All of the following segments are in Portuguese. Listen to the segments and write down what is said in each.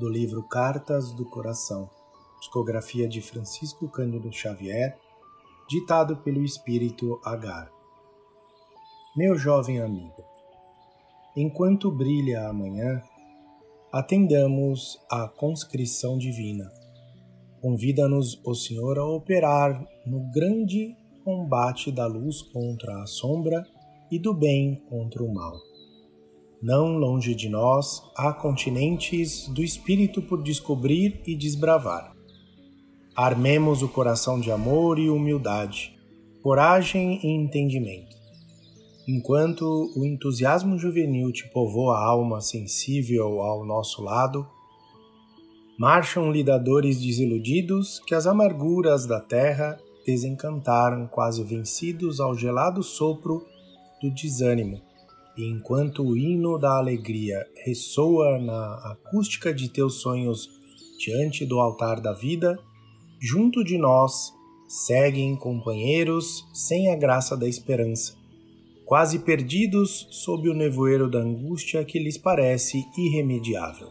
do livro Cartas do Coração, psicografia de Francisco Cândido Xavier, ditado pelo Espírito Agar. Meu jovem amigo, enquanto brilha a manhã, atendamos à conscrição divina. Convida-nos o Senhor a operar no grande combate da luz contra a sombra e do bem contra o mal. Não longe de nós há continentes do espírito por descobrir e desbravar. Armemos o coração de amor e humildade, coragem e entendimento. Enquanto o entusiasmo juvenil te povoa a alma sensível ao nosso lado, marcham lidadores desiludidos que as amarguras da terra desencantaram, quase vencidos ao gelado sopro do desânimo, e enquanto o hino da alegria ressoa na acústica de teus sonhos diante do altar da vida, junto de nós seguem companheiros sem a graça da esperança, quase perdidos sob o nevoeiro da angústia que lhes parece irremediável.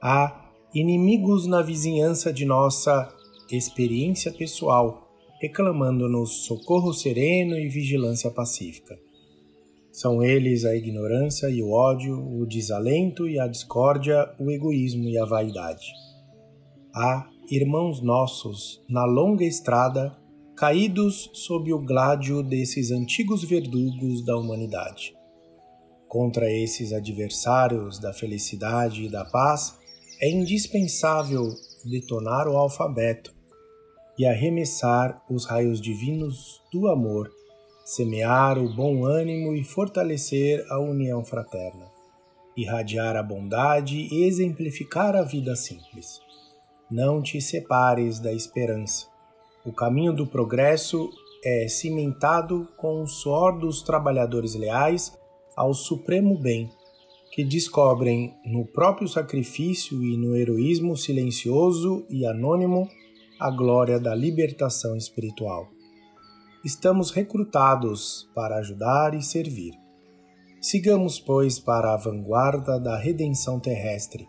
Há inimigos na vizinhança de nossa experiência pessoal reclamando-nos socorro sereno e vigilância pacífica. São eles a ignorância e o ódio, o desalento e a discórdia, o egoísmo e a vaidade. Há irmãos nossos na longa estrada caídos sob o gládio desses antigos verdugos da humanidade. Contra esses adversários da felicidade e da paz, é indispensável detonar o alfabeto, e arremessar os raios divinos do amor, semear o bom ânimo e fortalecer a união fraterna, irradiar a bondade e exemplificar a vida simples. Não te separes da esperança. O caminho do progresso é cimentado com o suor dos trabalhadores leais ao supremo bem, que descobrem no próprio sacrifício e no heroísmo silencioso e anônimo a glória da libertação espiritual. Estamos recrutados para ajudar e servir. Sigamos, pois, para a vanguarda da redenção terrestre,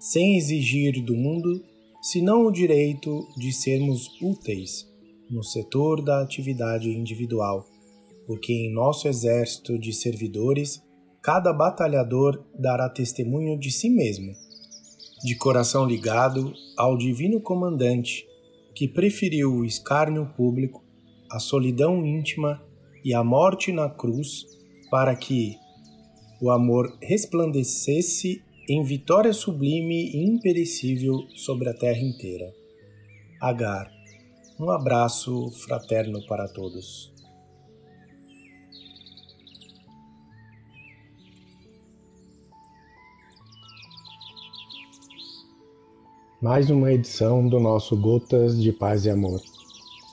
sem exigir do mundo senão o direito de sermos úteis no setor da atividade individual, porque em nosso exército de servidores, cada batalhador dará testemunho de si mesmo, de coração ligado ao Divino Comandante que preferiu o escárnio público, a solidão íntima e a morte na cruz para que o amor resplandecesse em vitória sublime e imperecível sobre a terra inteira. Agar, um abraço fraterno para todos. mais uma edição do nosso Gotas de Paz e Amor.